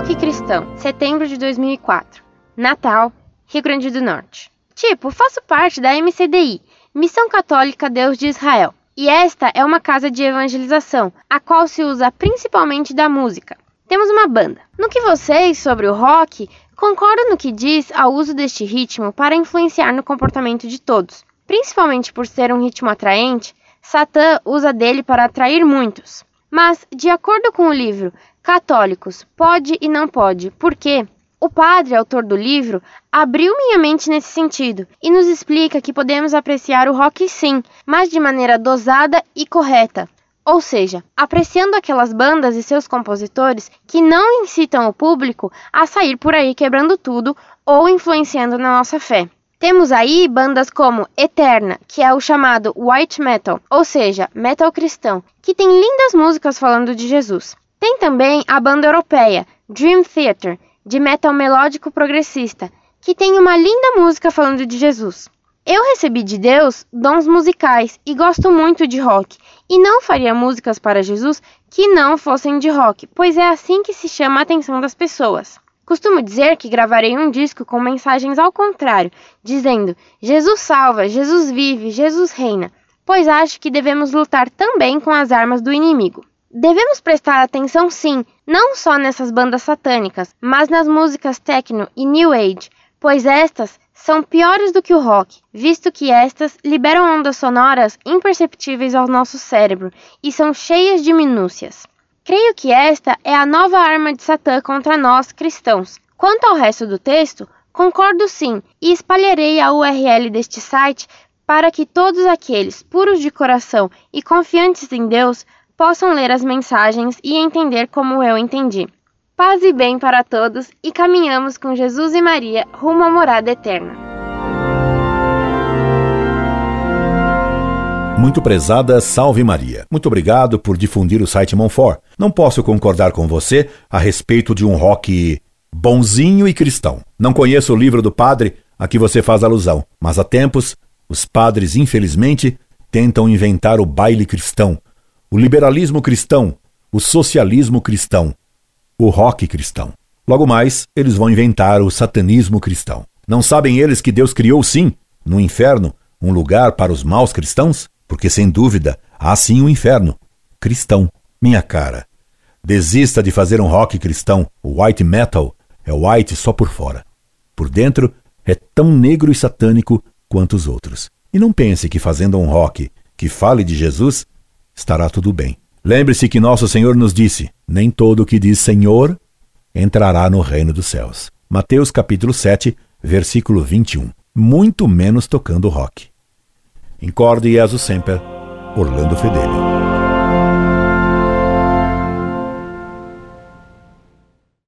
Rock Cristão, setembro de 2004. Natal, Rio Grande do Norte. Tipo, faço parte da MCDI, Missão Católica Deus de Israel. E esta é uma casa de evangelização, a qual se usa principalmente da música. Temos uma banda. No que vocês sobre o rock concordam no que diz ao uso deste ritmo para influenciar no comportamento de todos. Principalmente por ser um ritmo atraente, Satã usa dele para atrair muitos. Mas, de acordo com o livro Católicos, Pode e Não Pode, por quê? O padre, autor do livro, abriu minha mente nesse sentido e nos explica que podemos apreciar o rock sim, mas de maneira dosada e correta. Ou seja, apreciando aquelas bandas e seus compositores que não incitam o público a sair por aí quebrando tudo ou influenciando na nossa fé. Temos aí bandas como Eterna, que é o chamado white metal, ou seja, metal cristão, que tem lindas músicas falando de Jesus. Também a banda europeia Dream Theater, de metal melódico progressista, que tem uma linda música falando de Jesus. Eu recebi de Deus dons musicais e gosto muito de rock, e não faria músicas para Jesus que não fossem de rock, pois é assim que se chama a atenção das pessoas. Costumo dizer que gravarei um disco com mensagens ao contrário, dizendo: Jesus salva, Jesus vive, Jesus reina, pois acho que devemos lutar também com as armas do inimigo. Devemos prestar atenção sim, não só nessas bandas satânicas, mas nas músicas techno e new age, pois estas são piores do que o rock, visto que estas liberam ondas sonoras imperceptíveis ao nosso cérebro e são cheias de minúcias. Creio que esta é a nova arma de Satã contra nós cristãos. Quanto ao resto do texto, concordo sim e espalharei a URL deste site para que todos aqueles puros de coração e confiantes em Deus possam ler as mensagens e entender como eu entendi. Paz e bem para todos e caminhamos com Jesus e Maria rumo à morada eterna. Muito prezada Salve Maria. Muito obrigado por difundir o site Monfort. Não posso concordar com você a respeito de um rock bonzinho e cristão. Não conheço o livro do padre a que você faz alusão, mas há tempos os padres, infelizmente, tentam inventar o baile cristão, o liberalismo cristão, o socialismo cristão, o rock cristão. Logo mais, eles vão inventar o satanismo cristão. Não sabem eles que Deus criou sim, no inferno, um lugar para os maus cristãos? Porque sem dúvida há sim um inferno cristão. Minha cara, desista de fazer um rock cristão. O white metal é white só por fora. Por dentro é tão negro e satânico quanto os outros. E não pense que fazendo um rock que fale de Jesus estará tudo bem. Lembre-se que nosso Senhor nos disse: Nem todo o que diz Senhor entrará no reino dos céus. Mateus capítulo 7, versículo 21. Muito menos tocando rock. Incorde Jesus Semper, Orlando Fedeli.